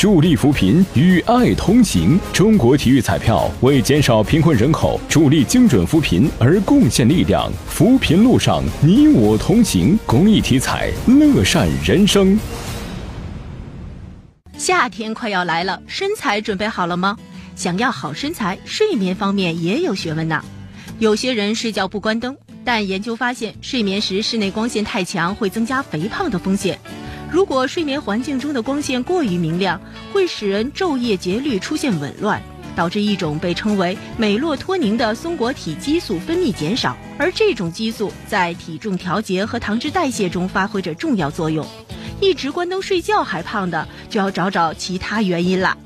助力扶贫，与爱同行。中国体育彩票为减少贫困人口，助力精准扶贫而贡献力量。扶贫路上，你我同行。公益体彩，乐善人生。夏天快要来了，身材准备好了吗？想要好身材，睡眠方面也有学问呢。有些人睡觉不关灯，但研究发现，睡眠时室内光线太强会增加肥胖的风险。如果睡眠环境中的光线过于明亮，会使人昼夜节律出现紊乱，导致一种被称为美洛托宁的松果体激素分泌减少，而这种激素在体重调节和糖脂代谢中发挥着重要作用。一直关灯睡觉还胖的，就要找找其他原因了。